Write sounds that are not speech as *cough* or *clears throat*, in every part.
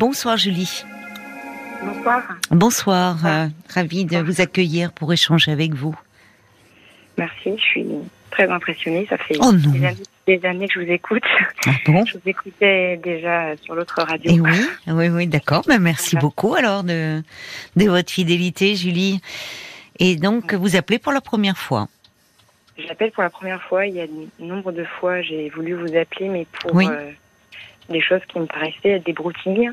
Bonsoir Julie. Bonsoir. Bonsoir, euh, ravie de vous accueillir pour échanger avec vous. Merci, je suis très impressionnée. Ça fait Oh des, années, des années que je vous écoute. Ah bon? Je vous écoutais déjà sur l'autre radio. Et Eh oui, oui, oui, d'accord. Ben, merci Voilà. beaucoup alors de, de votre fidélité, Julie. Et donc, vous appelez pour la première fois? J'appelle pour la première fois. Il y a nombre de fois, j'ai voulu vous appeler, mais pour Oui. euh, des choses qui me paraissaient des broutilles.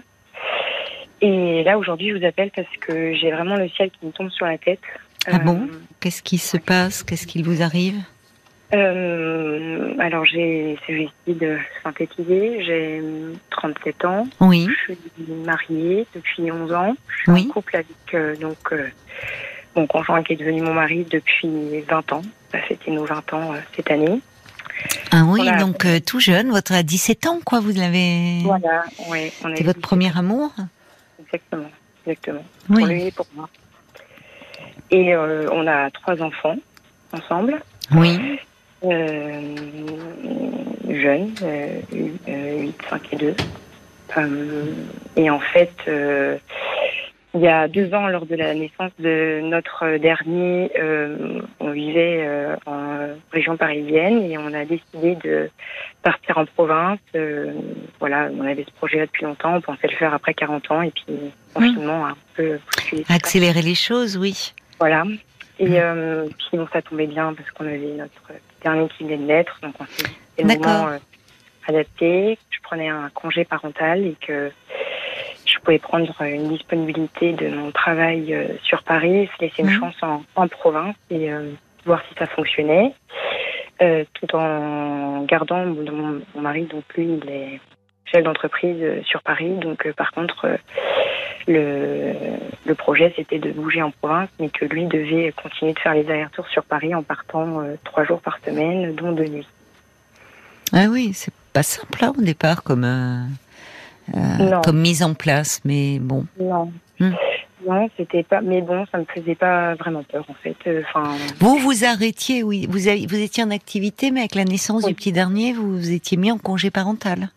Et là, aujourd'hui, je vous appelle parce que j'ai vraiment le ciel qui me tombe sur la tête. Ah bon Euh, Qu'est-ce qui se passe? Qu'est-ce qui vous arrive? Euh, Alors, j'ai, j'essaie de synthétiser. J'ai euh, 37 ans. Oui, Je suis mariée depuis 11 ans. Je suis Oui. en couple avec euh, donc euh, mon conjoint qui est devenu mon mari depuis 20 ans. Ça fêté nos 20 ans cette année. ah oui, Voilà. donc tout jeune, votre à 17 ans, quoi, vous l'avez. Voilà, on C'est est votre premier amour? Exactement, exactement. Oui. Pour lui et pour moi. Et euh, on a trois enfants ensemble, Oui, euh, jeunes, euh, 8, 5 et 2. Euh, et en fait, euh, il y a deux ans, lors de la naissance de notre dernier, euh, on vivait euh, en région parisienne et on a décidé de partir en province. Euh, voilà, on avait ce projet-là depuis longtemps, on pensait le faire après 40 ans et puis le confinement a un peu ça. accélérer les choses, oui. Voilà. Et Mm. puis bon, ça tombait bien parce qu'on avait notre dernier qui venait de naître, donc on s'est moment adapté, je prenais un congé parental et que je pouvais prendre une disponibilité de mon travail euh, sur Paris, se laisser une Mhm. chance en, en province et euh, voir si ça fonctionnait, euh, tout en gardant mon, mari, donc lui, il est chef d'entreprise sur Paris, donc par contre, le, le projet c'était de bouger en province, mais que lui devait continuer de faire les allers-retours sur Paris en partant trois jours par semaine, dont deux nuits. Ah oui, c'est pas simple là, au départ comme, euh, comme mise en place, mais bon. Non. Hmm. Non, c'était pas. Mais bon, ça me faisait pas vraiment peur en fait. Euh, Enfin, Vous vous arrêtiez, oui. Vous, avez- vous étiez en activité, mais avec la naissance Oui. du petit dernier, vous vous étiez mis en congé parental.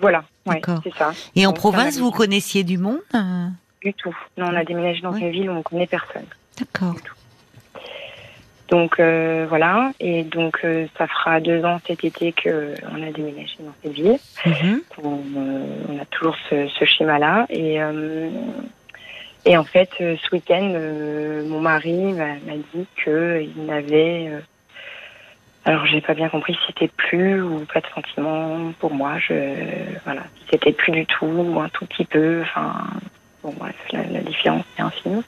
voilà. Ouais, D'accord. c'est ça. Et en Donc, province, vous connaissiez du monde euh, Du tout. Non, on a déménagé dans Ouais. une ville où on connaît personne. D'accord. Donc euh, voilà. Et donc euh, ça fera deux ans cet été que on a déménagé dans cette ville. Mhm. on, euh, on a toujours ce, ce schéma-là. Et, euh, et en fait, euh, ce week-end, euh, mon mari m'a m'a dit qu'il n'avait. euh, alors, j'ai pas bien compris si c'était plus ou pas de sentiment pour moi. Je, voilà, si c'était plus du tout ou un tout petit peu. Enfin, bon, bref, la, la différence est infime.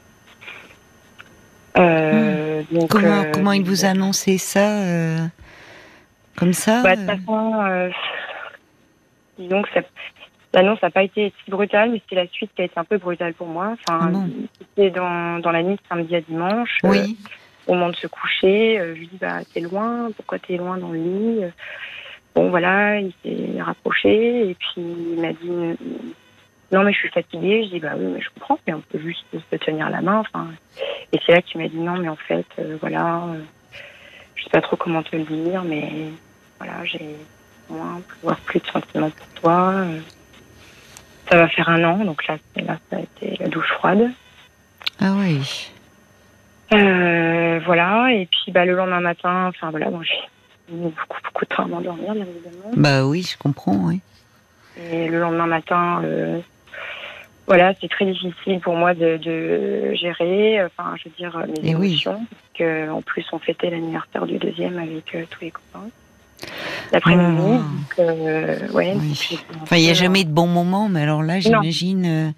Euh, donc, Comment, euh, comment il vous a annoncé ça euh, Comme ça bah, de toute façon, disons que l'annonce n'a pas été si brutale, mais c'est la suite qui a été un peu brutale pour moi. Enfin, Ah c'était dans, dans la nuit de samedi à dimanche. Oui. au moment de se coucher, je lui dis bah t'es loin, pourquoi t'es loin dans le lit Bon voilà, il s'est rapproché et puis il m'a dit non mais je suis fatiguée. Je dis bah oui mais je comprends, mais on peut juste se tenir la main. Enfin, et c'est là qu'il m'a dit non mais en fait euh, voilà, euh, je sais pas trop comment te le dire, mais voilà j'ai moins voire plus de sentiments pour toi. euh. Ça va faire un an, donc là, là ça a été la douche froide. Ah oui. Euh, voilà, et puis bah, le lendemain matin, enfin voilà, bon, j'ai mis beaucoup, beaucoup de temps à m'endormir, bien évidemment. Bah oui, je comprends, oui. Et le lendemain matin, euh, voilà, c'est très difficile pour moi de, de gérer, enfin, je veux dire, mes Eh oui. émotions. Que, en plus, on fêtait l'anniversaire du deuxième avec euh, tous les copains. L'après-midi, Oh. donc, euh, ouais. Oui. Enfin, il n'y a jamais de bons moments, mais alors là, j'imagine, euh,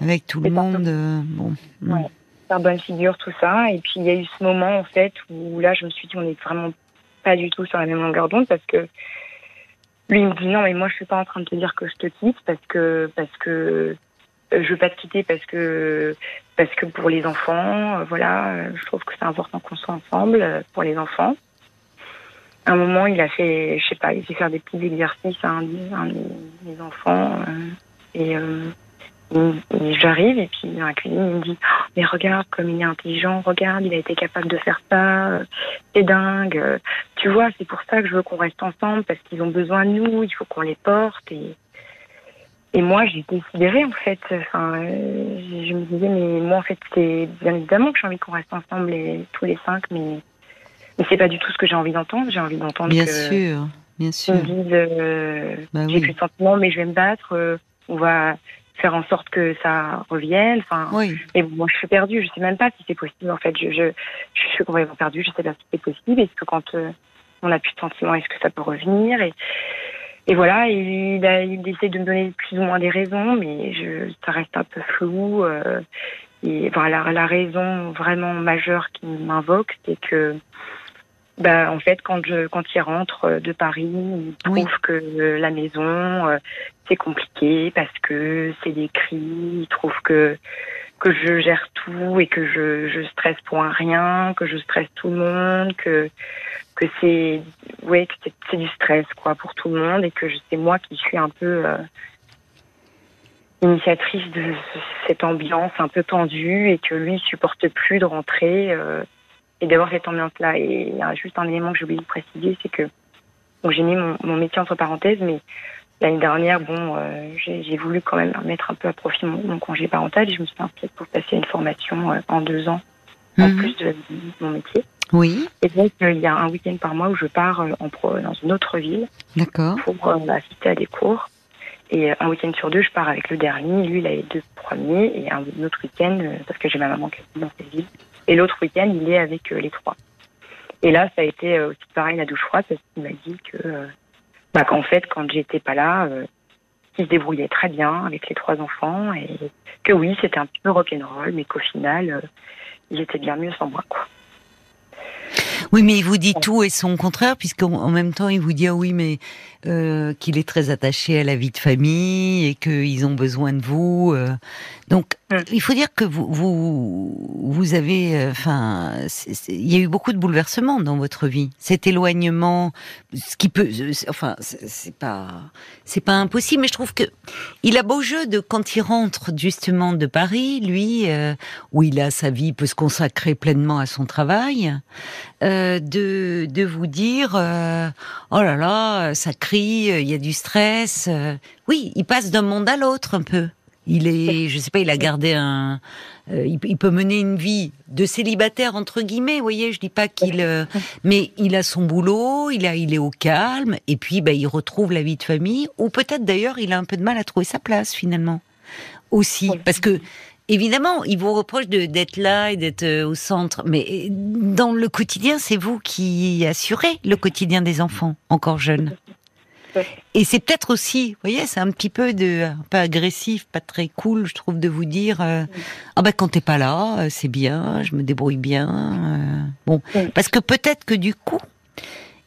avec tout le monde, bon. mm. Ouais. faire bonne figure, tout ça. Et puis il y a eu ce moment en fait où là je me suis dit on est vraiment pas du tout sur la même longueur d'onde parce que lui il me dit non mais moi je suis pas en train de te dire que je te quitte parce que parce que je veux pas te quitter parce que parce que pour les enfants euh, voilà euh, je trouve que c'est important qu'on soit ensemble euh, pour les enfants. À un moment il a fait je sais pas il fait faire des petits exercices à un, un de mes enfants euh, et euh, j'arrive et puis dans la cuisine, il me dit Oh, Mais regarde comme il est intelligent, regarde, il a été capable de faire ça, euh, c'est dingue. euh, Tu vois, c'est pour ça que je veux qu'on reste ensemble parce qu'ils ont besoin de nous, il faut qu'on les porte. Et moi, j'étais sidérée, en fait. Enfin, euh, je me disais, mais moi, en fait, c'est bien évidemment que j'ai envie qu'on reste ensemble les, tous les cinq, mais, mais c'est pas du tout ce que j'ai envie d'entendre. J'ai envie d'entendre Bien que sûr, bien sûr. on me dise, euh, Bah j'ai oui. plus de sentiments, mais je vais me battre. euh, on va faire en sorte que ça revienne. Enfin, Oui, et moi, je suis perdue. Je sais même pas si c'est possible. En fait, je, je, je suis complètement perdue. Je sais pas si c'est possible. Est-ce que quand euh, on n'a plus de sentiments, est-ce que ça peut revenir? Et, et voilà. Il, a, il essaie de me donner plus ou moins des raisons, mais je, ça reste un peu flou. euh, et voilà, la raison vraiment majeure qui m'invoque, c'est que, bah, en fait, quand je, quand il rentre de Paris, il trouve Oui. que la maison, euh, c'est compliqué parce que c'est des cris. Il trouve que que je gère tout et que je, je stresse pour un rien, que je stresse tout le monde, que que c'est ouais du stress quoi pour tout le monde et que c'est moi qui suis un peu euh, initiatrice de cette ambiance un peu tendue et que lui supporte plus de rentrer euh, et d'avoir cette ambiance là et il y a juste un élément que j'ai oublié de préciser c'est que j'ai mis mon, mon métier entre parenthèses mais L'année dernière, bon, euh, j'ai voulu quand même mettre un peu à profit mon, mon congé parental et je me suis inscrite pour passer une formation euh, en deux ans, en Mhm. plus de mon métier. oui, Et donc, euh, il y a un week-end par mois où je pars en pro, dans une autre ville pour euh, assister à des cours. Et un week-end sur deux, je pars avec le dernier. Lui, il a les deux premiers. Et un autre week-end, parce que j'ai ma maman qui est dans cette ville. Et l'autre week-end, il est avec les trois. Et là, ça a été aussi pareil, la douche froide, parce qu'il m'a dit que, bah, qu'en fait, quand j'étais pas là, euh, il se débrouillait très bien avec les trois enfants. Et que oui, c'était un petit peu rock'n'roll, mais qu'au final, euh, il était bien mieux sans moi, quoi. Oui, mais il vous dit tout et son contraire, puisqu'en en même temps, il vous dit ah oui, mais euh, qu'il est très attaché à la vie de famille et qu'ils ont besoin de vous. euh. Donc. Il faut dire que vous vous, vous avez, euh, enfin, il y a eu beaucoup de bouleversements dans votre vie. Cet éloignement, ce qui peut, euh, enfin, c'est pas, c'est pas impossible, mais je trouve que il a beau jeu de quand il rentre justement de Paris, lui, euh, où il a sa vie, peut se consacrer pleinement à son travail de, de vous dire oh là là ça crie il y a du stress oui il passe d'un monde à l'autre un peu il est je sais pas il a gardé un euh, il, il peut mener une vie de célibataire entre guillemets vous voyez je dis pas qu'il euh, mais il a son boulot il a il est au calme et puis ben il retrouve la vie de famille ou peut-être d'ailleurs il a un peu de mal à trouver sa place finalement aussi parce que Évidemment, il vous reproche de- d'être là et d'être euh, au centre, mais dans le quotidien, c'est vous qui assurez le quotidien des enfants encore jeunes. Et c'est peut-être aussi, vous voyez, c'est un petit peu de, peu agressif, pas très cool, je trouve, de vous dire, euh, ah ben quand t'es pas là, euh, c'est bien, je me débrouille bien. euh, bon, Oui. parce que peut-être que du coup,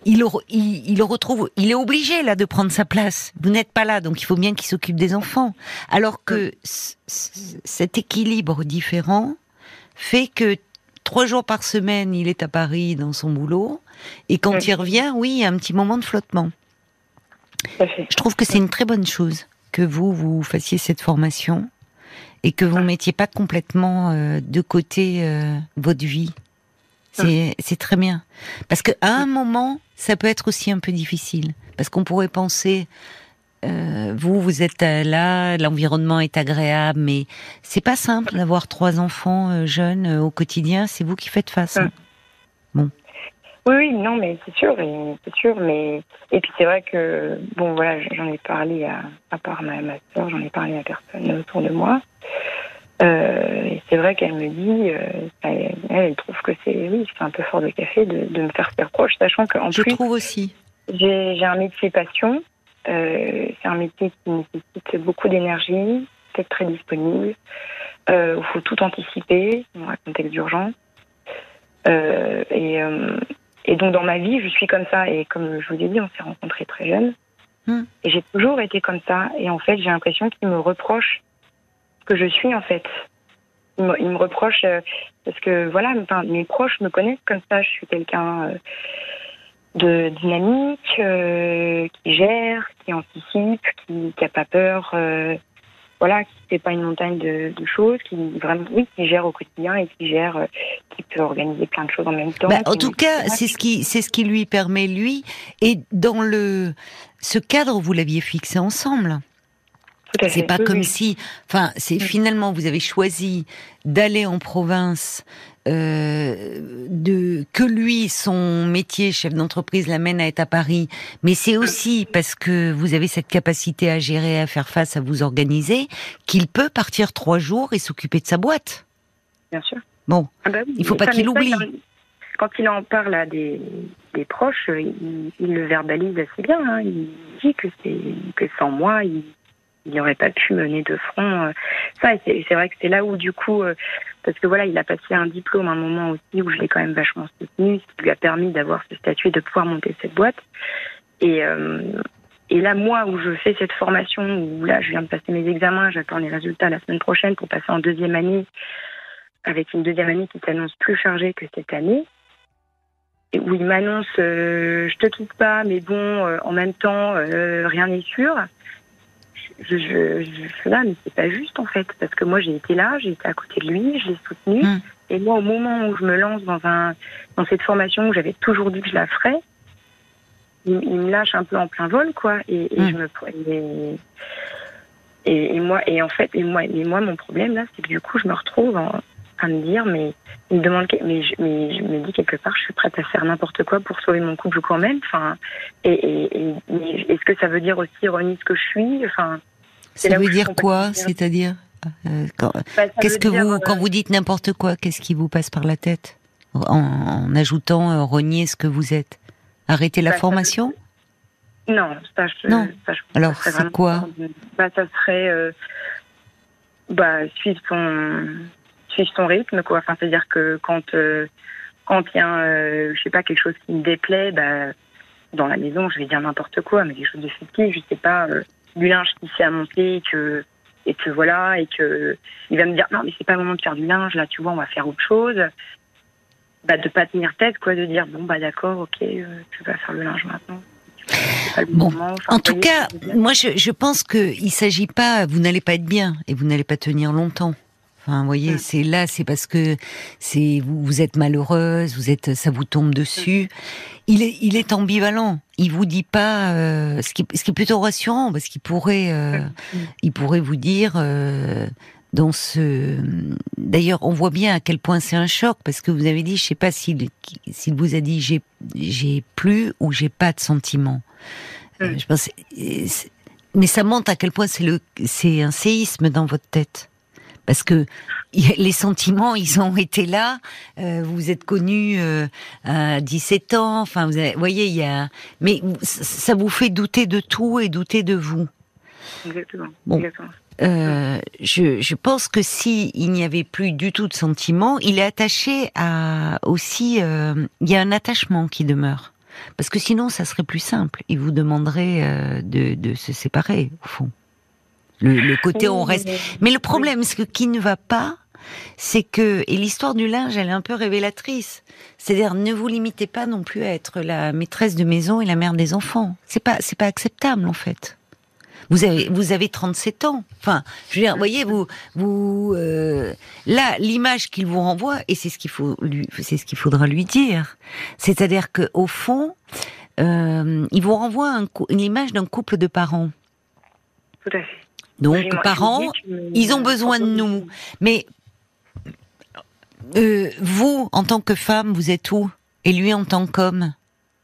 il, il, retrouve, il est obligé là de prendre sa place. Vous n'êtes pas là, donc il faut bien qu'il s'occupe des enfants. Alors que cet équilibre différent fait que trois jours par semaine, il est à Paris dans son boulot, et quand Oui. il revient, oui, il y a un petit moment de flottement. Je trouve que c'est une très bonne chose que vous, vous fassiez cette formation et que vous ne mettiez pas complètement euh, de côté euh, votre vie. C'est très bien. Parce qu'à un moment, ça peut être aussi un peu difficile. Parce qu'on pourrait penser, euh, vous, vous êtes là, l'environnement est agréable, mais c'est pas simple d'avoir trois enfants jeunes au quotidien. C'est vous qui faites face. hein. Oui, oui, non, mais c'est sûr, et c'est sûr, mais et puis c'est vrai que bon, voilà, j'en ai parlé à, à part ma, ma soeur, j'en ai parlé à personne autour de moi. Euh, et c'est vrai qu'elle me dit, euh, elle, elle trouve que c'est oui, c'est un peu fort de café de, de me faire faire proche, sachant qu'en Je plus trouve aussi. j'ai j'ai un métier passion. Euh, c'est un métier qui nécessite beaucoup d'énergie, peut-être très disponible. Euh, il faut tout anticiper, dans un contexte d'urgence. Euh, et, euh, et donc dans ma vie, je suis comme ça. Et comme je vous ai dit, on s'est rencontrés très jeunes. Hmm. Et j'ai toujours été comme ça. Et en fait, j'ai l'impression qu'ils me reprochent ce que je suis en fait. Ils me, ils me reprochent euh, parce que voilà, enfin, mes proches me connaissent comme ça. Je suis quelqu'un euh, de dynamique, euh, qui gère, qui anticipe, qui n'a pas peur. Voilà, qui fait pas une montagne de, de choses, qui vraiment, oui, qui gère au quotidien et qui gère, euh, qui peut organiser plein de choses en même temps. Bah, en tout cas, c'est ce qui, c'est ce qui lui permet lui. Et dans le, ce cadre, vous l'aviez fixé ensemble. C'est pas comme si, enfin, c'est finalement vous avez choisi d'aller en province, euh, lui son métier chef d'entreprise l'amène à être à Paris, mais c'est aussi parce que vous avez cette capacité à gérer, à faire face, à vous organiser, qu'il peut partir trois jours et s'occuper de sa boîte. Bien sûr. Bon, ah bah il faut pas qu'il oublie. Quand il en parle à des, des proches, il, le verbalise assez bien. Hein. Il dit que c'est que sans moi, il il n'aurait pas pu mener de front euh, ça. C'est vrai que c'est là où, du coup, euh, parce que voilà, il a passé un diplôme à un moment aussi où je l'ai quand même vachement soutenu, ce qui lui a permis d'avoir ce statut et de pouvoir monter cette boîte. Et, euh, et là, moi, où je fais cette formation, où là, je viens de passer mes examens, j'attends les résultats la semaine prochaine pour passer en deuxième année, avec une deuxième année qui s'annonce plus chargée que cette année où il m'annonce je te quitte pas, mais bon, en même temps, rien n'est sûr je, je, je suis là, mais c'est pas juste en fait, parce que moi j'ai été là, j'ai été à côté de lui, je l'ai soutenu, hmm. et moi au moment où je me lance dans un dans cette formation où j'avais toujours dit que je la ferais, il, me lâche un peu en plein vol quoi, et, et hmm. je me et, et, et, moi et en fait et moi et moi mon problème là, c'est que du coup je me retrouve en, à me dire, mais il me demande, mais je, mais je me dis quelque part, je suis prête à faire n'importe quoi pour sauver mon couple quand même. Enfin, et, est-ce que ça veut dire aussi ironie ce que je suis Enfin, ça veut dire quoi C'est-à-dire euh, bah, Qu'est-ce que vous, quand euh, vous dites n'importe quoi, qu'est-ce qui vous passe par la tête en, ajoutant euh, renier ce que vous êtes? Arrêter la bah, formation? Non, ça, je, non. Alors, c'est quoi? bah, Ça serait bah, suivre son suivre son rythme, quoi. Enfin, c'est-à-dire que quand euh, quand il y a, euh, je sais pas, quelque chose qui me déplaît, bah, dans la maison, je vais dire n'importe quoi, mais quelque chose de fictif, je sais pas, euh, du linge qui s'est monter et que et que voilà et que il va me dire non mais c'est pas le moment de faire du linge là tu vois on va faire autre chose bah de pas tenir tête quoi de dire bon bah d'accord ok tu vas faire le linge maintenant Bon, en tout cas, moi je, je pense qu'il s'agit pas, vous n'allez pas être bien et vous n'allez pas tenir longtemps. Enfin, vous voyez, mm. c'est là, c'est parce que c'est vous, vous, êtes malheureuse, vous êtes, ça vous tombe dessus. Mm. Il est, il est ambivalent. Il vous dit pas euh, ce, qui, ce qui est plutôt rassurant parce qu'il pourrait, euh, mm. il pourrait vous dire euh, dans ce. D'ailleurs, on voit bien à quel point c'est un choc parce que vous avez dit, je sais pas s'il, s'il vous a dit j'ai, j'ai plus ou j'ai pas de sentiments. je pense, mais ça montre à quel point c'est le, c'est un séisme dans votre tête parce que *laughs* les sentiments, ils ont été là. Euh, vous êtes connu euh, à 17 ans. Enfin, vous voyez, il y a. Mais ça vous fait douter de tout et douter de vous. Exactement. Bon. Euh, je, je, pense que si il n'y avait plus du tout de sentiments, il est attaché à aussi. il y a un attachement qui demeure. Parce que sinon, ça serait plus simple. Il vous demanderait de, de se séparer, au fond. Le, côté on reste. Mais le problème, ce qui ne va pas, c'est que et l'histoire du linge, elle est un peu révélatrice. C'est-à-dire, ne vous limitez pas non plus à être la maîtresse de maison et la mère des enfants. C'est pas, c'est pas acceptable en fait. Vous avez, vous avez 37 ans. Enfin, je veux dire, voyez, vous, vous, euh, là, l'image qu'il vous renvoie, et c'est ce qu'il faut lui, c'est ce qu'il faudra lui dire. C'est-à-dire que au fond, euh, il vous renvoie un, une image d'un couple de parents. Tout à fait. Donc, parents, ils ont besoin de nous. Mais euh, vous, en tant que femme, vous êtes où? Et lui, en tant qu'homme?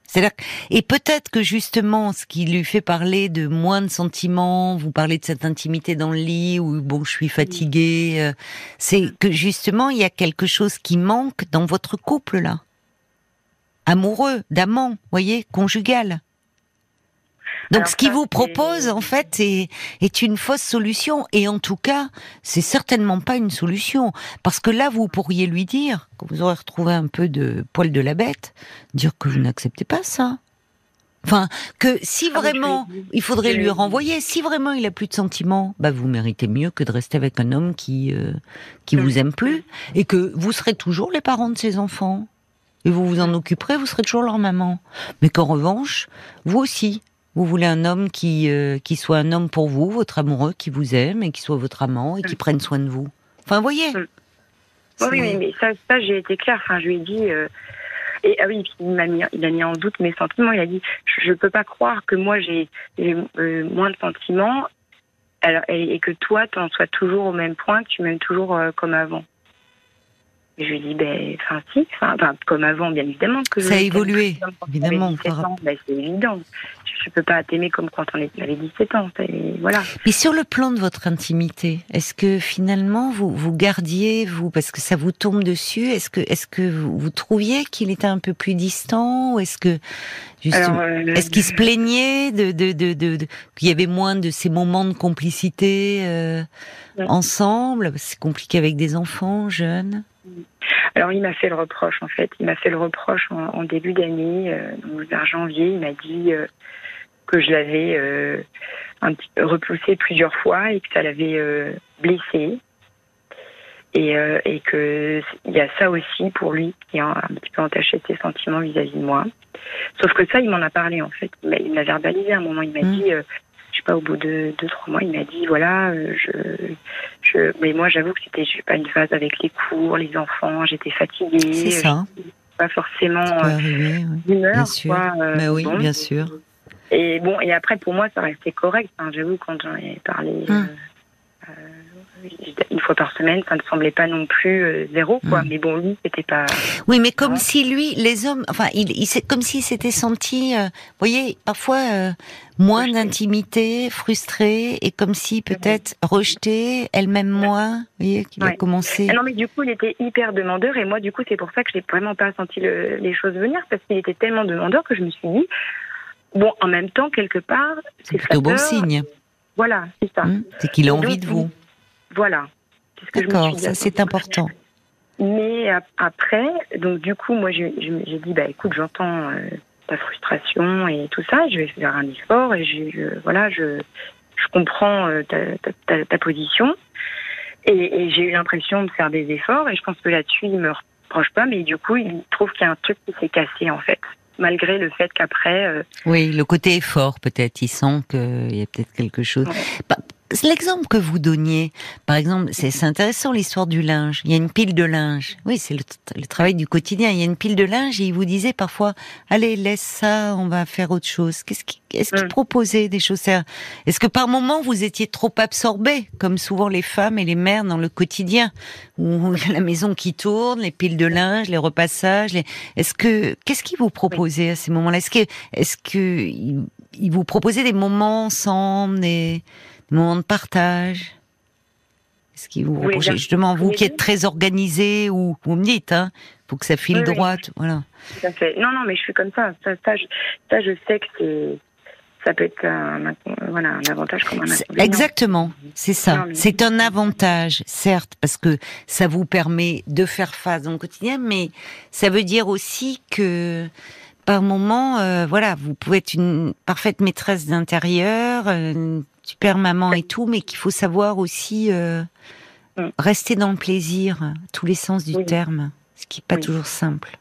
C'est-à-dire, et peut-être que justement, ce qui lui fait parler de moins de sentiments, vous parlez de cette intimité dans le lit, où bon, je suis fatiguée, euh, c'est que justement, il y a quelque chose qui manque dans votre couple là, amoureux, d'amant, voyez, conjugal. Donc ce qu'il vous propose, en fait, est, est une fausse solution. Et en tout cas, c'est certainement pas une solution. Parce que là, vous pourriez lui dire, quand vous aurez retrouvé un peu de poil de la bête, dire que vous n'acceptez pas ça. Enfin, que si ah, vraiment, il faudrait lui renvoyer, si vraiment il a plus de sentiments, bah vous méritez mieux que de rester avec un homme qui euh, qui vous aime plus et que vous serez toujours les parents de ses enfants et vous vous en occuperez, vous serez toujours leur maman. Mais qu'en revanche, vous aussi, vous voulez un homme qui, euh, qui soit un homme pour vous, votre amoureux, qui vous aime et qui soit votre amant et qui prenne soin de vous. Enfin, vous voyez. Oui, mais ça, ça j'ai été claire. Enfin, je lui ai dit. Euh, et ah oui, il m'a mis, il a mis en doute mes sentiments. Il a dit, je, ne peux pas croire que moi j'ai euh, moins de sentiments alors, et, et que toi, tu en sois toujours au même point, que tu m'aimes toujours comme avant. Je lui dis, ben, enfin, si, enfin, comme avant, bien évidemment. que Ça a évolué, évidemment, 17 par ans, ben, c'est évident. Je peux pas t'aimer comme quand on avait 17 ans. et voilà. Et sur le plan de votre intimité, est-ce que finalement vous vous gardiez vous parce que ça vous tombe dessus Est-ce que est-ce que vous, vous trouviez qu'il était un peu plus distant ou est-ce que euh, est-ce qu'il se plaignait de de de, de, de- qu'il y avait moins de ces moments de complicité euh, Ouais. ensemble? C'est compliqué avec des enfants jeunes. Alors, il m'a fait le reproche, en fait. Il m'a fait le reproche en, en début d'année, euh, donc vers janvier. Il m'a dit euh, que je l'avais euh, un petit peu repoussé plusieurs fois et que ça l'avait euh, blessé. Et, euh, et que il y a ça aussi pour lui qui a un petit peu entaché ses sentiments vis-à-vis de moi. Sauf que ça, il m'en a parlé en fait. Il m'a- verbalisé à un moment. Il m'a Mm. dit, sais pas, au bout de deux trois mois, il m'a dit voilà, euh, je, je, mais moi j'avoue que c'était je sais pas une phase avec les cours, les enfants, j'étais fatiguée, C'est ça. pas forcément Ça peut euh, arriver. oui. d'humeur, Bien sûr. quoi, euh, Bah oui, bon. bien sûr. Et bon, et après pour moi ça restait correct. Hein, j'avoue quand j'en ai parlé. Euh, euh, une fois par semaine, ça ne semblait pas non plus euh, zéro, quoi. Mm. Mais bon, lui, c'était pas. Oui, mais comme Ouais. si lui, les hommes, enfin, il, il comme s'il s'était senti, euh, vous voyez, parfois euh, moins d'intimité, frustré, et comme si peut-être rejeté, elle-même moins. Vous voyez, qu'il a Ouais. commencé. Ah non, mais du coup, il était hyper demandeur, et moi, du coup, c'est pour ça que j'ai vraiment pas senti le- les choses venir, parce qu'il était tellement demandeur que je me suis dit, bon, en même temps, quelque part, C'est plutôt bon signe. Voilà, c'est ça. hein, c'est qu'il a envie donc, de vous. Voilà. D'accord, ça c'est important. Mais ap- après, donc du coup, moi, j'ai dit, bah écoute, j'entends euh, ta frustration et tout ça, je vais faire un effort et je, je- voilà, je, je comprends euh, ta, ta, ta- ta position. Et, et j'ai eu l'impression de faire des efforts et je pense que là-dessus, il me reproche pas, mais du coup, il trouve qu'il y a un truc qui s'est cassé en fait, malgré le fait qu'après, euh, Oui, le côté effort, peut-être. Il sent qu'il y a peut-être quelque chose. Ouais. Bah, L'exemple que vous donniez, par exemple, c'est intéressant l'histoire du linge. Il y a une pile de linge. Oui, c'est le, le travail du quotidien. Il y a une pile de linge et il vous disait parfois, allez, laisse ça, on va faire autre chose. Qu'est-ce qui, est-ce qu'il Mm. proposait des choses? Est-ce que par moment vous étiez trop absorbé, comme souvent les femmes et les mères dans le quotidien, où il y a la maison qui tourne, les piles de linge, les repassages. Les... Est-ce que qu'est-ce qu'il vous proposait à ces moments-là? Est-ce que est-ce que il, il vous proposait des moments ensemble, des, des moments de partage Est-ce qu'il vous Oui, proposait bien. justement vous Oui, qui oui. êtes très organisé ou vous me dites hein, faut que ça file Oui, oui. droit, voilà. tout à fait. Non, non, mais je suis comme ça. Ça, ça, je, ça, je sais que c'est, ça peut être un, voilà, un avantage comme un inconvénient. Exactement, c'est ça. Mais- C'est un avantage, certes, parce que ça vous permet de faire face dans le quotidien, mais ça veut dire aussi que par moment, euh, voilà, vous pouvez être une parfaite maîtresse d'intérieur, euh, une super maman et tout, mais qu'il faut savoir aussi euh, Mm. rester dans le plaisir, tous les sens du Oui. terme, ce qui est pas Oui. toujours simple.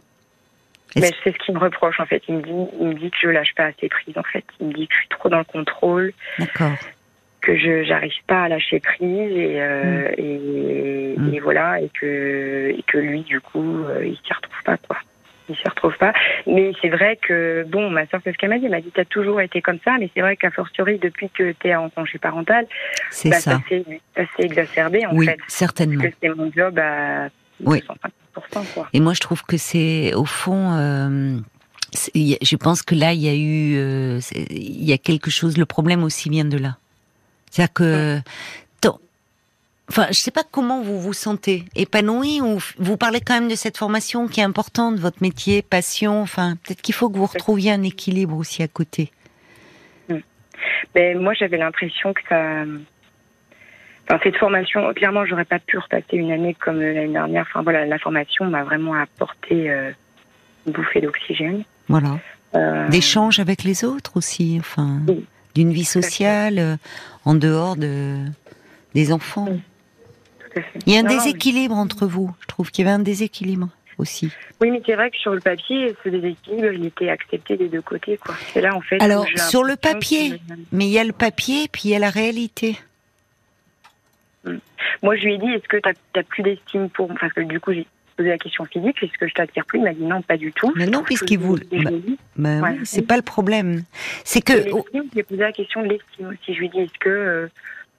Mais c'est ce qu'il me reproche en fait. Il me dit, il me dit que je lâche pas assez prise en fait. Il me dit que je suis trop dans le contrôle, D'accord. que je j'arrive pas à lâcher prise et euh, et, Mm. et voilà et que et que lui du coup euh, il s'y retrouve pas quoi. Il s'y retrouve pas. Mais c'est vrai que bon, ma soeur c'est ce qu'elle m'a dit. Elle m'a dit t'as toujours été comme ça, mais c'est vrai qu'à fortiori depuis que t'es en congé parental, C'est bah, ça. s'est exacerbé en Oui, fait. certainement. Parce que c'est mon job à Oui. 250%, quoi. Et moi, je trouve que c'est au fond. euh, je pense que là, il y a eu, euh, il y a quelque chose. Le problème aussi vient de là. C'est-à-dire que, enfin, je sais pas comment vous vous sentez épanoui ou vous parlez quand même de cette formation qui est importante, votre métier, passion. Enfin, peut-être qu'il faut que vous retrouviez un équilibre aussi à côté. Mais moi, j'avais l'impression que ça. Enfin, cette formation, clairement, j'aurais pas pu repasser une année comme euh, l'année dernière. Enfin, voilà, la formation m'a vraiment apporté euh, une bouffée d'oxygène. Voilà. Euh, D'échanges avec les autres aussi. Enfin, Oui. d'une vie sociale euh, en dehors de des enfants. Oui. Il y a un Non, déséquilibre entre vous. Je trouve qu'il y avait un déséquilibre aussi. Oui, mais c'est vrai que sur le papier, ce déséquilibre, il était accepté des deux côtés, quoi. C'est là, en fait. Alors, sur le papier. que- Mais il y a le papier, puis il y a la réalité. Moi, je lui ai dit, est-ce que tu n'as plus d'estime pour moi Parce que du coup, j'ai posé la question physique, est-ce que je t'attire plus? Il m'a dit non, pas du tout. Mais non, puisqu'il vous-. Ben Ouais. oui, c'est pas le problème. C'est que j'ai posé la question de l'estime aussi. Je lui ai dit, est-ce que, euh,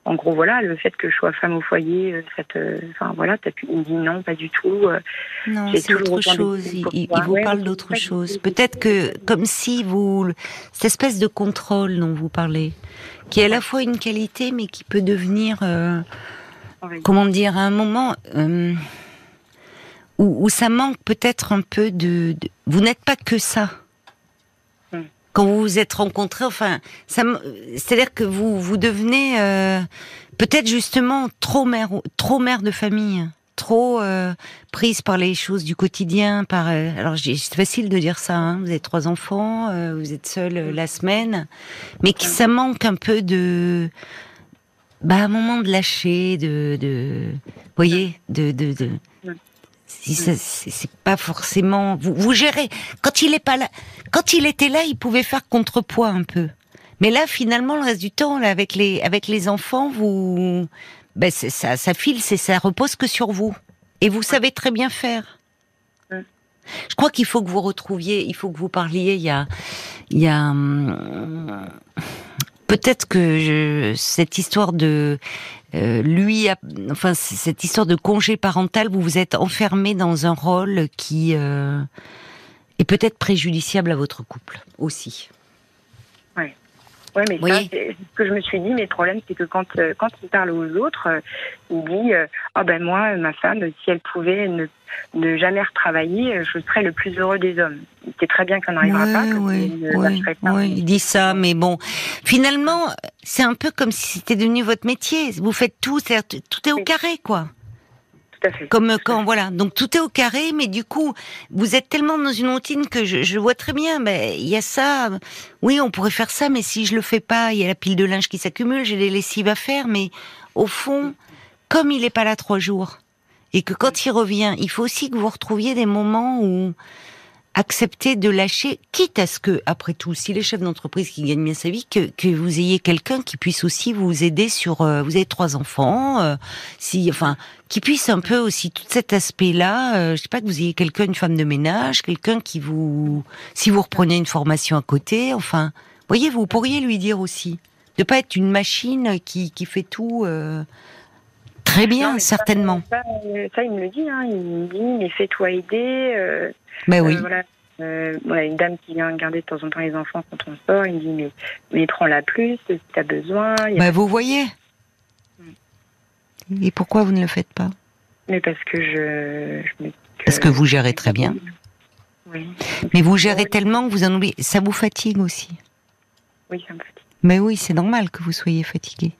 en gros, voilà, le fait que je sois femme au foyer, euh, ça te, enfin voilà, il me dit non, pas du tout. Euh, non, c'est autre chose. Il, vous parle d'autre chose. Peut-être que, comme si vous, cette espèce de contrôle dont vous parlez, qui est à la fois une qualité, mais qui peut devenir, euh, comment dire, à un moment où, où, ça manque peut-être un peu de, de vous n'êtes pas que ça quand vous vous êtes rencontrés, enfin, c'est-à-dire que vous vous devenez euh, peut-être justement trop mère, trop mère de famille, trop euh, prise par les choses du quotidien. Par euh, alors c'est facile de dire ça. Hein, vous avez trois enfants, vous êtes seule la semaine, mais qui ça manque un peu de bah un moment de lâcher, de, de voyez, de, de, de c'est pas forcément vous, vous gérez. Quand il est pas là, quand il était là, il pouvait faire contrepoids un peu. Mais là, finalement, le reste du temps, là, avec les avec les enfants, vous, ben ça, ça file, c'est ça repose que sur vous. Et vous savez très bien faire. Je crois qu'il faut que vous retrouviez, il faut que vous parliez. Il y a, il y a hum, peut-être que je, cette histoire de euh, lui, enfin cette histoire de congé parental, vous vous êtes enfermé dans un rôle qui euh, est peut-être préjudiciable à votre couple aussi. Oui. Ouais, mais ça, ce que je me suis dit, mais le problème, c'est que quand, euh, quand il parle aux autres, il dit Ah ben moi, ma femme, si elle pouvait ne, ne jamais retravailler, je serais le plus heureux des hommes. C'est très bien qu'on n'arrivera pas. Oui, oui, il dit ça, mais bon, finalement, c'est un peu comme si c'était devenu votre métier. Vous faites tout, tout est au carré, quoi. Tout à fait. Comme quand voilà, donc tout est au carré, mais du coup, vous êtes tellement dans une routine que je, je vois très bien. Mais il y a ça. Oui, on pourrait faire ça, mais si je le fais pas, il y a la pile de linge qui s'accumule, j'ai les lessives à faire. Mais au fond, comme il est pas là trois jours, et que quand il revient, il faut aussi que vous retrouviez des moments où accepter de lâcher, quitte à ce que, après tout, si les chefs d'entreprise qui gagnent bien sa vie, que, que vous ayez quelqu'un qui puisse aussi vous aider sur, euh, vous avez trois enfants, euh, si, enfin, qui puisse un peu aussi tout cet aspect-là, euh, je sais pas que vous ayez quelqu'un, une femme de ménage, quelqu'un qui vous, si vous reprenez une formation à côté, enfin, voyez, vous pourriez lui dire aussi, de pas être une machine qui, qui fait tout. Très bien, certainement. Ça, il me le dit. Hein. Il me dit, mais fais-toi aider. Mais oui. Euh, voilà, une dame qui vient garder de temps en temps les enfants quand on sort, il me dit mais, mais prends-la plus si tu as besoin. Bah, vous voyez. Et pourquoi vous ne le faites pas? Mais parce que je, je me Parce que vous gérez très bien. Oui. Mais vous gérez tellement que vous en oubliez. Ça vous fatigue aussi. Oui, ça me fatigue. Mais oui, c'est normal que vous soyez fatigué.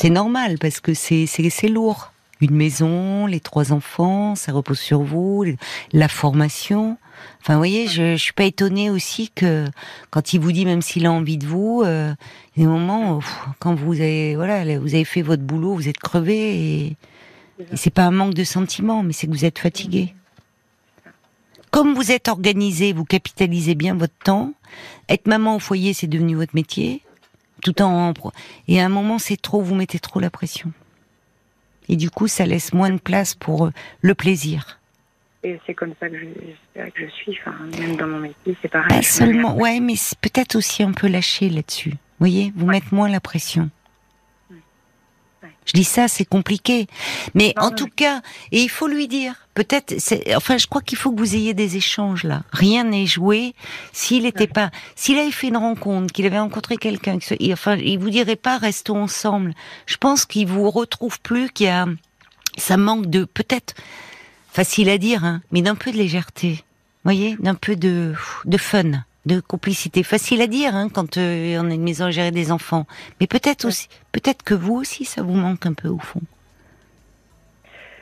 C'est normal parce que c'est lourd une maison, les trois enfants, ça repose sur vous, la formation. Enfin, vous voyez, je, je suis pas étonnée aussi que quand il vous dit, même s'il a envie de vous, euh, il y a des moments où, quand vous avez, voilà, vous avez fait votre boulot, vous êtes crevé et, et c'est pas un manque de sentiments, mais c'est que vous êtes fatigué. Comme vous êtes organisé, vous capitalisez bien votre temps. Être maman au foyer, c'est devenu votre métier. Tout en, et à un moment, c'est trop, vous mettez trop la pression et du coup ça laisse moins de place pour euh, le plaisir. Et c'est comme ça que je, que je suis, enfin, même dans mon métier, c'est pareil. Pas seulement, ouais, mais peut-être aussi un peu lâcher là-dessus. Vous voyez, vous mettre moins la pression. Je dis ça, c'est compliqué. Mais en tout cas, et il faut lui dire, peut-être, enfin, je crois qu'il faut que vous ayez des échanges là. Rien n'est joué. S'il n'était pas, s'il avait fait une rencontre, qu'il avait rencontré quelqu'un, enfin, il vous dirait pas, restons ensemble. Je pense qu'il vous retrouve plus, qu'il y a, ça manque de, peut-être, facile à dire, hein, mais d'un peu de légèreté. Voyez, d'un peu de, de fun de complicité. Facile à dire hein, quand euh, on a une maison à gérer des enfants, mais peut-être aussi, peut-être que vous aussi, ça vous manque un peu au fond.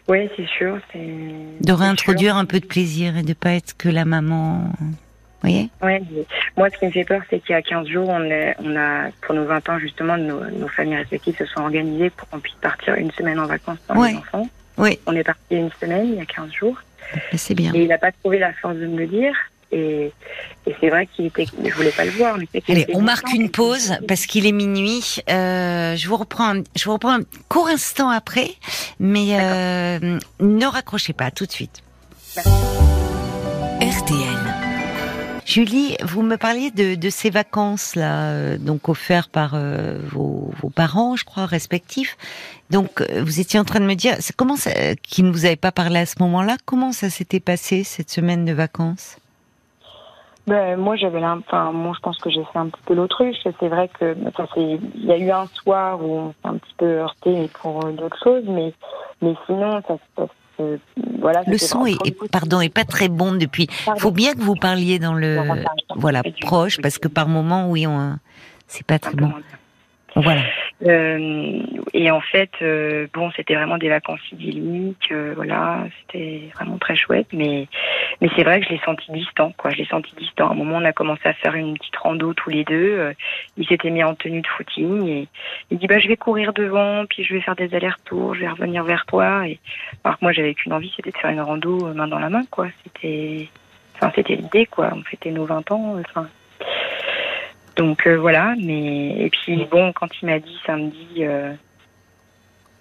Oui, c'est sûr. De réintroduire un peu de plaisir et de pas être que la maman. Vous voyez? Oui. Moi, ce qui me fait peur, c'est qu'il y a 15 jours, on, on a, pour nos 20 ans, justement, nos, familles respectives se sont organisées pour qu'on puisse partir une semaine en vacances sans les enfants. Oui. On est parti une semaine, il y a 15 jours. C'est bien. Et il n'a pas trouvé la force de me le dire. Et, c'est vrai qu'il était, je voulais pas le voir. Mais Allez, on marque une pause parce qu'il est minuit. Euh, je vous reprends, je vous reprends un court instant après, mais euh, ne raccrochez pas tout de suite. RTL. Julie, vous me parliez de, de ces vacances là, euh, donc offertes par euh, vos, vos, parents, je crois, respectifs. Donc, euh, vous étiez en train de me dire, comment ça, qui ne vous avait pas parlé à ce moment-là, comment ça s'était passé cette semaine de vacances? Ben, moi, j'avais enfin, moi, je pense que j'ai fait un petit peu l'autruche. C'est vrai que, enfin, il y a eu un soir où on s'est un petit peu heurté pour d'autres choses, mais, mais sinon, ça se passe voilà, le son est, pardon, est pas très bon depuis. Il faut bien que vous parliez dans le, voilà, proche, parce que par moment, oui, on, c'est pas très bon. Voilà. Euh, et en fait, euh, bon, c'était vraiment des vacances idylliques, euh, voilà, c'était vraiment très chouette, mais mais c'est vrai que je l'ai senti distant, quoi. Je l'ai senti distant. À un moment, on a commencé à faire une petite rando tous les deux. Euh, il s'était mis en tenue de footing et il dit bah je vais courir devant, puis je vais faire des allers-retours, je vais revenir vers toi. Et alors que moi, j'avais qu'une envie, c'était de faire une rando main dans la main, quoi. C'était, enfin, c'était l'idée, quoi. On fêtait nos 20 ans, enfin. Donc euh, voilà, mais et puis bon, quand il m'a dit samedi,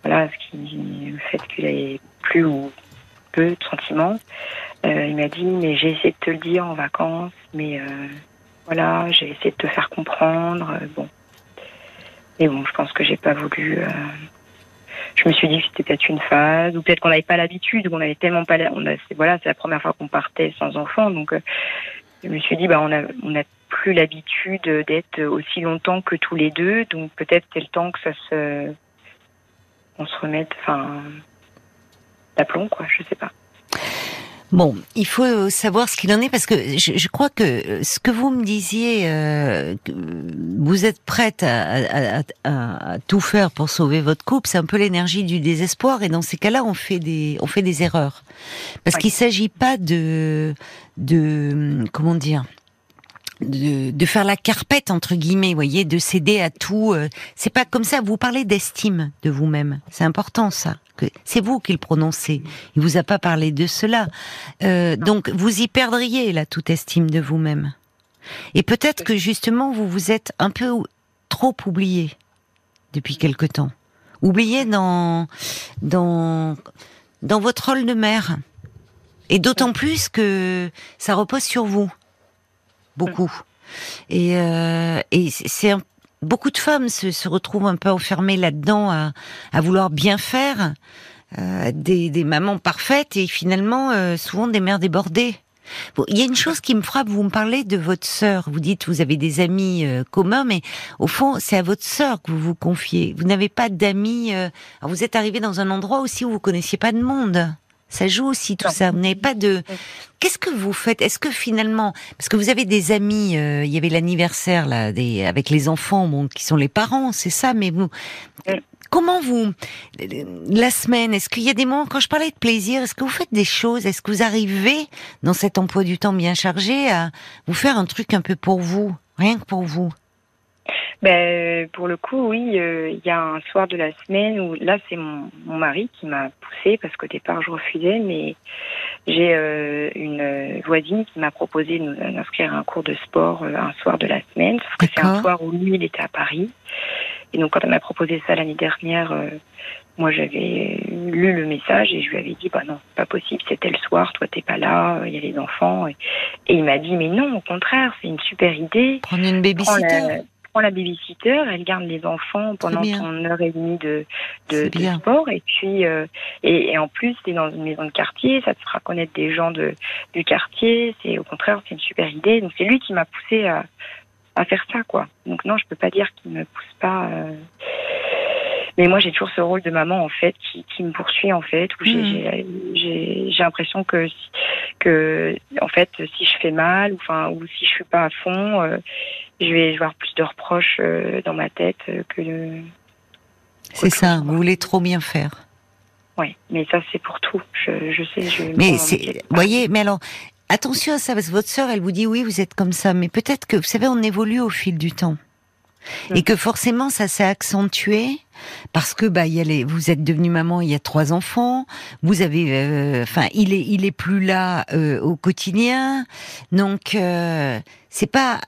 voilà, ce qui, le fait qu'il avait plus ou peu de sentiments, euh, il m'a dit, mais j'ai essayé de te le dire en vacances, mais euh, voilà, j'ai essayé de te faire comprendre. Euh, bon. Et bon, je pense que j'ai pas voulu. je me suis dit que c'était peut-être une phase, ou peut-être qu'on n'avait pas l'habitude, ou qu'on avait tellement pas. On a, voilà, c'est la première fois qu'on partait sans enfant, donc je me suis dit, bah, on a, on a plus l'habitude d'être aussi longtemps que tous les deux, donc peut-être c'est le temps que ça se, on se remette, enfin, d'aplomb, quoi, je sais pas. Bon, il faut savoir ce qu'il en est parce que je, crois que ce que vous me disiez, euh, vous êtes prête à, tout faire pour sauver votre couple, c'est un peu l'énergie du désespoir. Et dans ces cas-là, on fait des on fait des erreurs. Parce qu'il s'agit pas de de comment dire de, faire la carpette entre guillemets, voyez, de céder à tout. Euh, c'est pas comme ça. Vous parlez d'estime de vous-même. C'est important ça. C'est vous qui le prononcez. Il vous a pas parlé de cela. Euh, donc vous y perdriez la toute estime de vous-même. Et peut-être que justement vous vous êtes un peu trop oublié depuis quelque temps. Oublié dans dans dans votre rôle de mère. Et d'autant plus que ça repose sur vous beaucoup. Et, euh, c'est beaucoup de femmes se, retrouvent un peu enfermées là-dedans à, vouloir bien faire, euh, des, mamans parfaites et finalement euh, souvent des mères débordées. Il y a une chose qui me frappe, vous me parlez de votre sœur, vous dites vous avez des amis communs, mais au fond c'est à votre sœur que vous vous confiez. Vous n'avez pas d'amis, vous êtes arrivé dans un endroit aussi où vous connaissiez pas de monde. Ça joue aussi tout ça. Vous n'avez pas de. Qu'est-ce que vous faites? Est-ce que finalement, parce que vous avez des amis, euh, il y avait l'anniversaire là, des avec les enfants, bon, qui sont les parents, c'est ça. Mais vous, comment vous la semaine Est-ce qu'il y a des moments quand je parlais de plaisir Est-ce que vous faites des choses? Est-ce que vous arrivez dans cet emploi du temps bien chargé à vous faire un truc un peu pour vous, rien que pour vous? Ben, pour le coup, oui, euh, il y a un soir de la semaine où là, c'est mon, mon mari qui m'a poussé parce qu'au départ, je refusais, mais j'ai euh, une voisine qui m'a proposé d'inscrire un cours de sport euh, un soir de la semaine, sauf que c'est un soir où lui, il était à Paris. Et donc, quand elle m'a proposé ça l'année dernière, moi, j'avais lu le message et je lui avais dit, bah non, c'est pas possible, c'était le soir, toi, t'es pas là, il y a les enfants. Et, il m'a dit, mais non, au contraire, c'est une super idée. Prendre une babysitter la babysitter, elle garde les enfants pendant son heure et demie de, de, sport. Et puis, euh, et, en plus, c'est dans une maison de quartier, ça te fera connaître des gens de, du quartier. C'est au contraire, c'est une super idée. Donc c'est lui qui m'a poussé à, à faire ça, quoi. Donc non, je peux pas dire qu'il me pousse pas. Euh, mais moi, j'ai toujours ce rôle de maman, en fait, qui, qui me poursuit, en fait, où j'ai hmm. l'impression que, que, en fait, si je fais mal, ou, enfin, ou si je suis pas à fond, euh, je vais avoir plus de reproches euh, dans ma tête que de. C'est ça, vous voulez trop bien faire. Oui, mais ça, c'est pour tout. Je, je sais, je. Mais c'est, voyez, mais alors, attention à ça, parce que votre sœur, elle vous dit oui, vous êtes comme ça, mais peut-être que, vous savez, on évolue au fil du temps et que forcément ça s'est accentué parce que bah y a les, vous êtes devenue maman, il y a trois enfants, vous avez, euh, enfin il est il est plus là euh, au quotidien, donc euh, c'est pas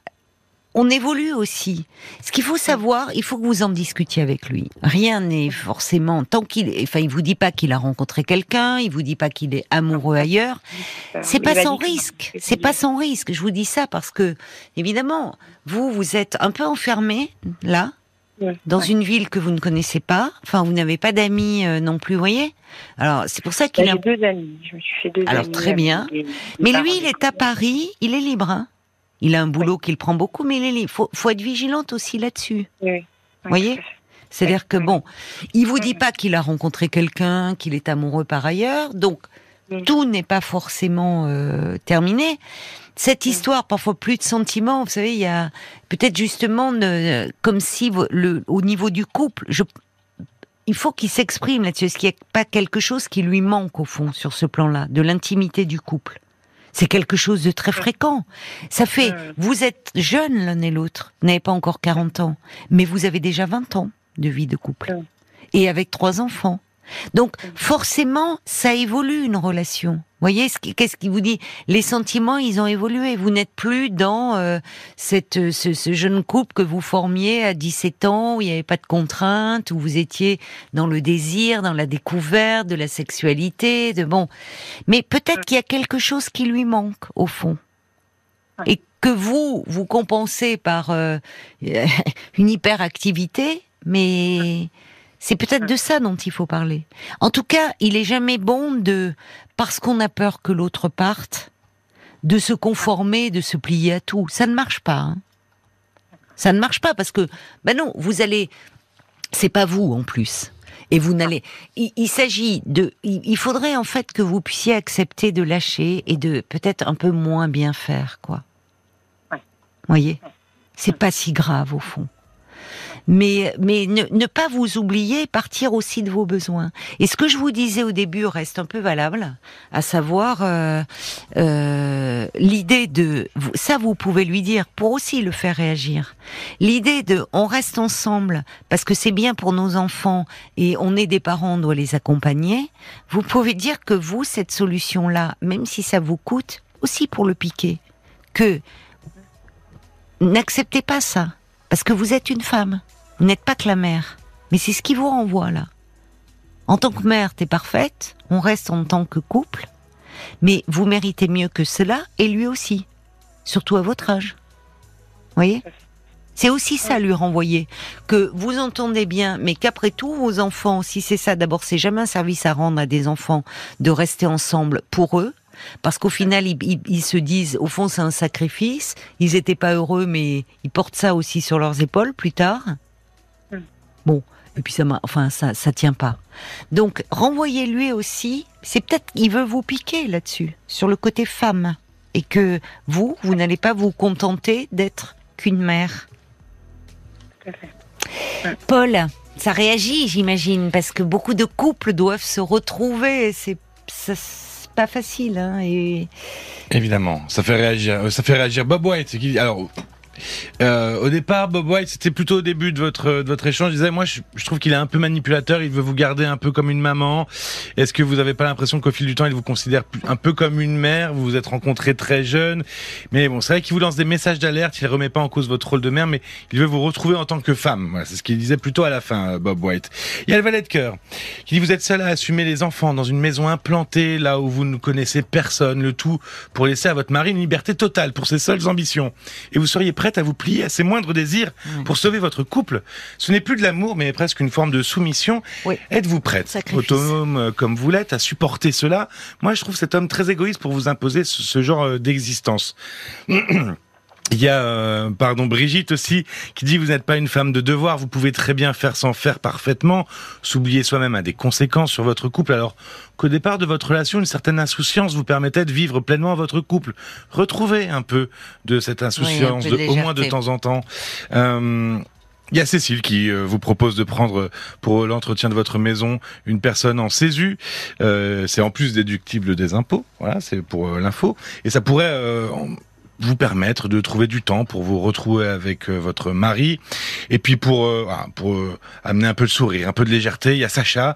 on évolue aussi. Ce qu'il faut savoir, il faut que vous en discutiez avec lui. Rien n'est forcément tant qu'il, enfin, il vous dit pas qu'il a rencontré quelqu'un, il vous dit pas qu'il est amoureux ailleurs. C'est pas sans risque. C'est pas sans risque. Je vous dis ça parce que, évidemment, vous, vous êtes un peu enfermé là, dans une ville que vous ne connaissez pas. Enfin, vous n'avez pas d'amis euh, non plus, voyez. Alors, c'est pour ça qu'il a deux amis. Je me suis fait deux Alors, très bien. Mais lui, il est à Paris. Il est libre. Hein il a un boulot qu'il prend beaucoup, mais il faut, faut être vigilante aussi là-dessus. Oui. Vous voyez? C'est-à-dire que bon, il vous dit pas qu'il a rencontré quelqu'un, qu'il est amoureux par ailleurs, donc tout n'est pas forcément euh, terminé. Cette histoire, parfois plus de sentiments, vous savez, il y a peut-être justement comme si le, au niveau du couple, je, il faut qu'il s'exprime là-dessus. Est-ce qu'il n'y a pas quelque chose qui lui manque au fond sur ce plan-là, de l'intimité du couple? C'est quelque chose de très fréquent. Ça fait, vous êtes jeunes l'un et l'autre, vous n'avez pas encore 40 ans, mais vous avez déjà 20 ans de vie de couple. Et avec trois enfants. Donc forcément, ça évolue une relation. Voyez, qu'est-ce qui vous dit? Les sentiments, ils ont évolué. Vous n'êtes plus dans euh, cette, ce, jeune couple que vous formiez à 17 ans, où il n'y avait pas de contraintes, où vous étiez dans le désir, dans la découverte de la sexualité, de bon. Mais peut-être qu'il y a quelque chose qui lui manque au fond, et que vous vous compensez par euh, *laughs* une hyperactivité, mais c'est peut-être de ça dont il faut parler. En tout cas, il est jamais bon de, parce qu'on a peur que l'autre parte, de se conformer, de se plier à tout. Ça ne marche pas. Hein. Ça ne marche pas parce que, ben non, vous allez, c'est pas vous en plus. Et vous n'allez. Il, s'agit de. Il, faudrait en fait que vous puissiez accepter de lâcher et de peut-être un peu moins bien faire, quoi. Vous voyez, c'est pas si grave au fond mais, mais ne, pas vous oublier, partir aussi de vos besoins. Et ce que je vous disais au début reste un peu valable, à savoir euh, euh, l'idée de, ça vous pouvez lui dire pour aussi le faire réagir. L'idée de, on reste ensemble parce que c'est bien pour nos enfants et on est des parents, on doit les accompagner. Vous pouvez dire que vous, cette solution-là, même si ça vous coûte, aussi pour le piquer, que n'acceptez pas ça parce que vous êtes une femme. Vous n'êtes pas que la mère, mais c'est ce qui vous renvoie là. En tant que mère, t'es parfaite, on reste en tant que couple, mais vous méritez mieux que cela, et lui aussi, surtout à votre âge. Voyez? C'est aussi ça lui renvoyer. Que vous entendez bien, mais qu'après tout vos enfants, si c'est ça, d'abord c'est jamais un service à rendre à des enfants de rester ensemble pour eux, parce qu'au final, ils, se disent, au fond, c'est un sacrifice. Ils n'étaient pas heureux, mais ils portent ça aussi sur leurs épaules plus tard. Bon, et puis ça, enfin, ça, ça tient pas. Donc, renvoyez-lui aussi. C'est peut-être qu'il veut vous piquer là-dessus, sur le côté femme, et que vous, vous n'allez pas vous contenter d'être qu'une mère. Paul, ça réagit, j'imagine, parce que beaucoup de couples doivent se retrouver. C'est pas facile, hein, et... Évidemment, ça fait réagir. Ça fait réagir Bob White. Alors, euh, au départ, Bob White, c'était plutôt au début de votre de votre échange. Il disait, moi, je, trouve qu'il est un peu manipulateur. Il veut vous garder un peu comme une maman. Est-ce que vous n'avez pas l'impression qu'au fil du temps, il vous considère un peu comme une mère? Vous vous êtes rencontrés très jeune, mais bon, c'est vrai qu'il vous lance des messages d'alerte. Il remet pas en cause votre rôle de mère, mais il veut vous retrouver en tant que femme. Voilà, c'est ce qu'il disait plutôt à la fin, euh, Bob White. Il y a le valet de cœur qui dit, vous êtes seul à assumer les enfants dans une maison implantée là où vous ne connaissez personne. Le tout pour laisser à votre mari une liberté totale pour ses seules ambitions. Et vous seriez prêt à vous plier à ses moindres désirs pour sauver votre couple. Ce n'est plus de l'amour, mais presque une forme de soumission. Êtes-vous prête, autonome euh, comme vous l'êtes, à supporter cela? Moi, je trouve cet homme très égoïste pour vous imposer ce, genre euh, d'existence. *clears throat* Il y a, euh, pardon, Brigitte aussi, qui dit vous n'êtes pas une femme de devoir, vous pouvez très bien faire sans faire parfaitement, s'oublier soi-même a des conséquences sur votre couple, alors qu'au départ de votre relation, une certaine insouciance vous permettait de vivre pleinement votre couple. Retrouvez un peu de cette insouciance, au moins de temps en temps. Euh, il y a Cécile qui euh, vous propose de prendre pour l'entretien de votre maison une personne en CESU. c'est en plus déductible des impôts. Voilà, c'est pour l'info. Et ça pourrait vous permettre de trouver du temps pour vous retrouver avec euh, votre mari et puis pour euh, pour euh, amener un peu de sourire, un peu de légèreté. Il y a Sacha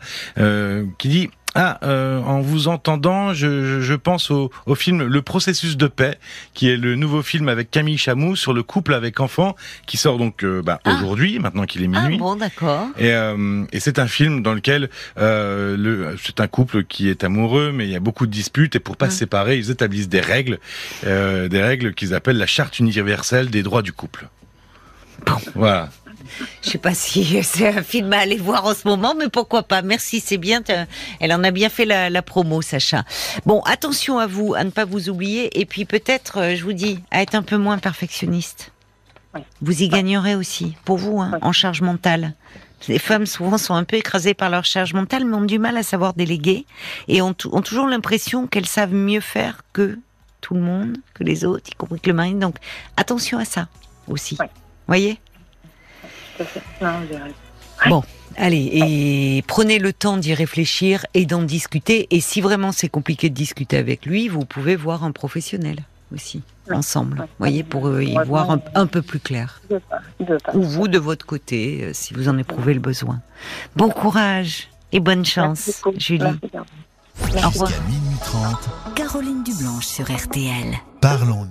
qui dit Ah, euh, en vous entendant, je, je, pense au, au, film Le processus de paix, qui est le nouveau film avec Camille Chamou sur le couple avec enfants, qui sort donc euh, bah, ah. aujourd'hui, maintenant qu'il est minuit. Ah bon, d'accord. Et, euh, et c'est un film dans lequel euh, le, c'est un couple qui est amoureux, mais il y a beaucoup de disputes, et pour pas mmh. se séparer, ils établissent des règles, euh, des règles qu'ils appellent la charte universelle des droits du couple. Bon. Voilà. Je sais pas si *laughs* c'est un film à aller voir en ce moment, mais pourquoi pas. Merci, c'est bien. Elle en a bien fait la, la, promo, Sacha. Bon, attention à vous, à ne pas vous oublier, et puis peut-être, euh, je vous dis, à être un peu moins perfectionniste. Oui. Vous y gagnerez aussi, pour vous, hein, Oui. en charge mentale. Les femmes souvent sont un peu écrasées par leur charge mentale, mais ont du mal à savoir déléguer et ont, ont toujours l'impression qu'elles savent mieux faire que tout le monde, que les autres, y compris que le mari. Donc attention à ça aussi. Oui. Voyez? Tout à fait. Non, j'ai raison. Bon, allez, et prenez le temps d'y réfléchir et d'en discuter. Et si vraiment c'est compliqué de discuter avec lui, vous pouvez voir un professionnel aussi, Ouais. ensemble. Ouais. voyez, pour euh, y Ouais, voir un, peu plus clair. Pas. Pas. Ou vous de votre côté, euh, si vous en éprouvez le besoin. Bon courage et bonne chance, Merci. Julie. Merci bien. Au revoir. Jusqu'à minuit 30, Caroline Dublanche sur RTL. parlons-nous.